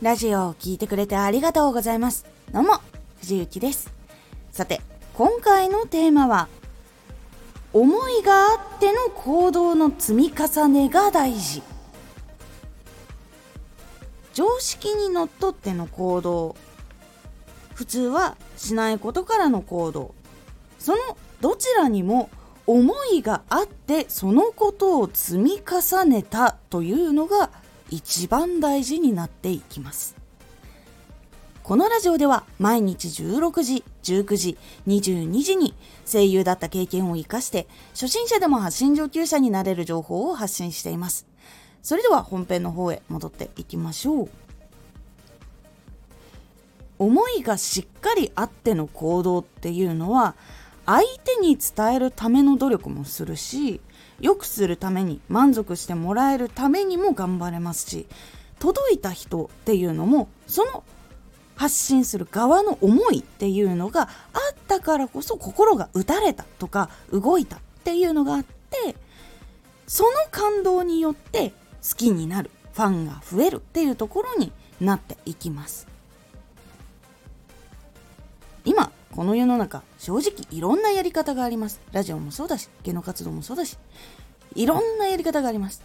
ラジオを聴いてくれてありがとうございます。どうも、藤幸です。さて、今回のテーマは、思いがあっての行動の積み重ねが大事。常識にのっとっての行動。普通はしないことからの行動。そのどちらにも思いがあってそのことを積み重ねたというのが一番大事になっていきます。このラジオでは毎日16時19時22時に声優だった経験を生かして初心者でも発信上級者になれる情報を発信しています。それでは本編の方へ戻っていきましょう。思いがしっかりあっての行動っていうのは相手に伝えるための努力もするし良くするために満足してもらえるためにも頑張れますし届いた人っていうのもその発信する側の思いっていうのがあったからこそ心が打たれたとか動いたっていうのがあってその感動によって好きになるファンが増えるっていうところになっていきます。この世の中正直いろんなやり方があります。ラジオもそうだし芸能活動もそうだしいろんなやり方があります。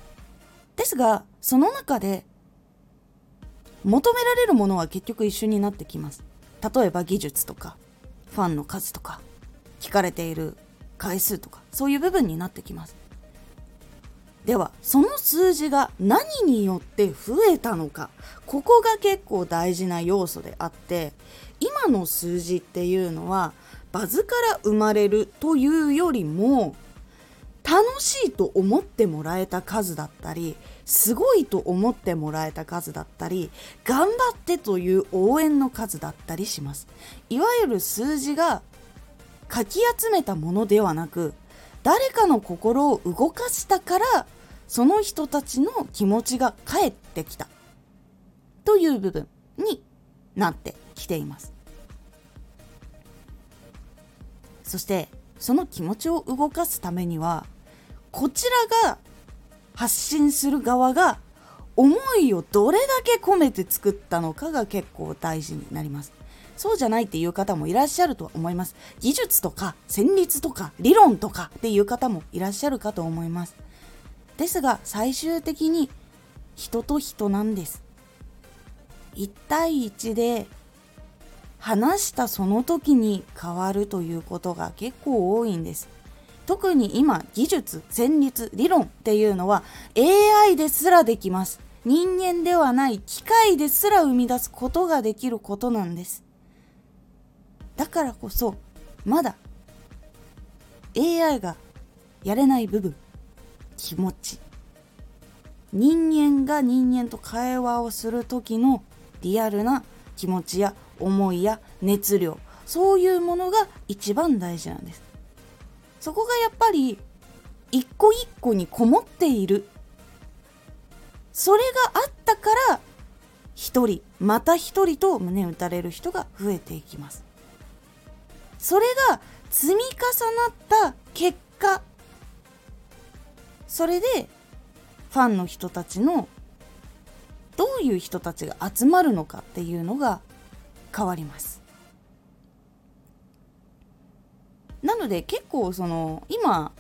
ですがその中で求められるものは結局一緒になってきます。例えば技術とかファンの数とか聞かれている回数とかそういう部分になってきます。ではその数字が何によって増えたのか。ここが結構大事な要素であって今の数字っていうのはバズから生まれるというよりも楽しいと思ってもらえた数だったりすごいと思ってもらえた数だったり頑張ってという応援の数だったりします。いわゆる数字がかき集めたものではなく誰かの心を動かしたからその人たちの気持ちが返ってきた。という部分になってきています。そしてその気持ちを動かすためにはこちらが発信する側が思いをどれだけ込めて作ったのかが結構大事になります。そうじゃないっていう方もいらっしゃると思います。技術とか戦律とか理論とかっていう方もいらっしゃるかと思います。ですが最終的に人と人なんです。1対1で話したその時に変わるということが結構多いんです。特に今技術戦律理論っていうのは AI ですらできます。人間ではない機械ですら生み出すことができることなんです。だからこそまだ AI がやれない部分気持ち。人間が人間と会話をする時のリアルな気持ちや思いや熱量。そういうものが一番大事なんです。そこがやっぱり一個一個にこもっている。それがあったから一人また一人と胸打たれる人が増えていきます。それが積み重なった結果それでファンの人たちのどういう人たちが集まるのかっていうのが変わります。なので結構その今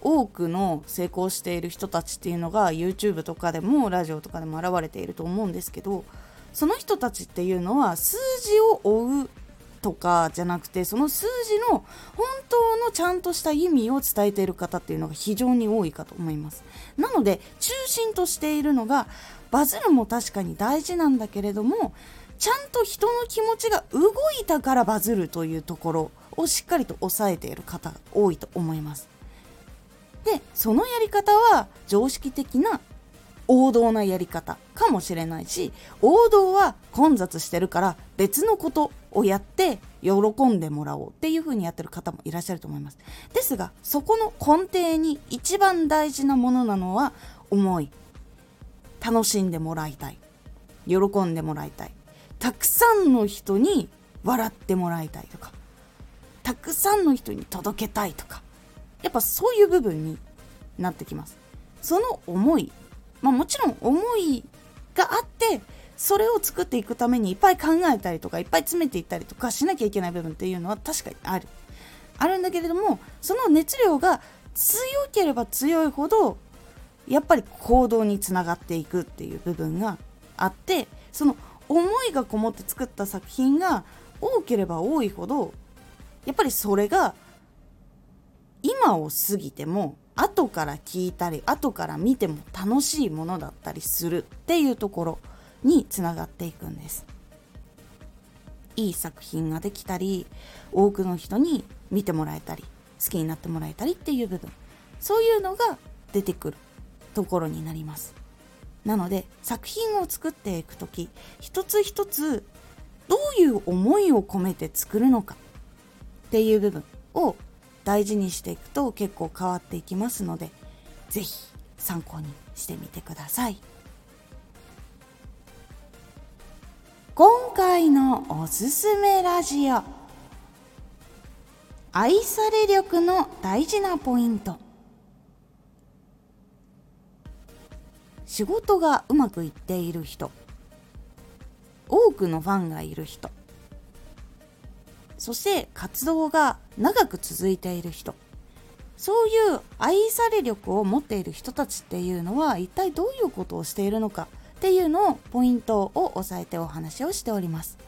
多くの成功している人たちっていうのが YouTube とかでもラジオとかでも現れていると思うんですけどその人たちっていうのは数字を追うとかじゃなくてその数字の本当のちゃんとした意味を伝えている方っていうのが非常に多いかと思います。なので中心としているのがバズるも確かに大事なんだけれどもちゃんと人の気持ちが動いたからバズるというところをしっかりと抑えている方が多いと思います。でそのやり方は常識的な王道なやり方かもしれないし王道は混雑してるから別のことをやって喜んでもらおうっていう風にやってる方もいらっしゃると思います。ですがそこの根底に一番大事なものなのは思い。楽しんでもらいたい。喜んでもらいたい。たくさんの人に笑ってもらいたいとかたくさんの人に届けたいとかやっぱそういう部分になってきます。その思いまあもちろん思いがあってそれを作っていくためにいっぱい考えたりとかいっぱい詰めていったりとかしなきゃいけない部分っていうのは確かにある。あるんだけれどもその熱量が強ければ強いほどやっぱり行動につながっていくっていう部分があってその思いがこもって作った作品が多ければ多いほどやっぱりそれが今を過ぎても後から聞いたり後から見ても楽しいものだったりするっていうところにつながっていくんです。いい作品ができたり多くの人に見てもらえたり好きになってもらえたりっていう部分。そういうのが出てくるところになります。なので作品を作っていく時一つ一つどういう思いを込めて作るのかっていう部分を大事にしていくと結構変わっていきますので是非参考にしてみてください。今回のおすすめラジオ。愛され力の大事なポイント。仕事がうまくいっている人。多くのファンがいる人。そして活動が長く続いている人そういう愛され力を持っている人たちっていうのは一体どういうことをしているのかっていうのをポイントを押さえてお話をしております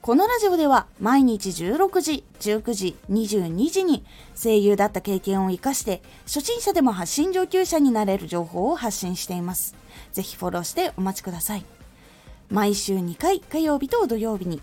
このラジオでは毎日16時、19時、22時に声優だった経験を活かして初心者でも発信上級者になれる情報を発信しています。ぜひフォローしてお待ちください。毎週2回火曜日と土曜日に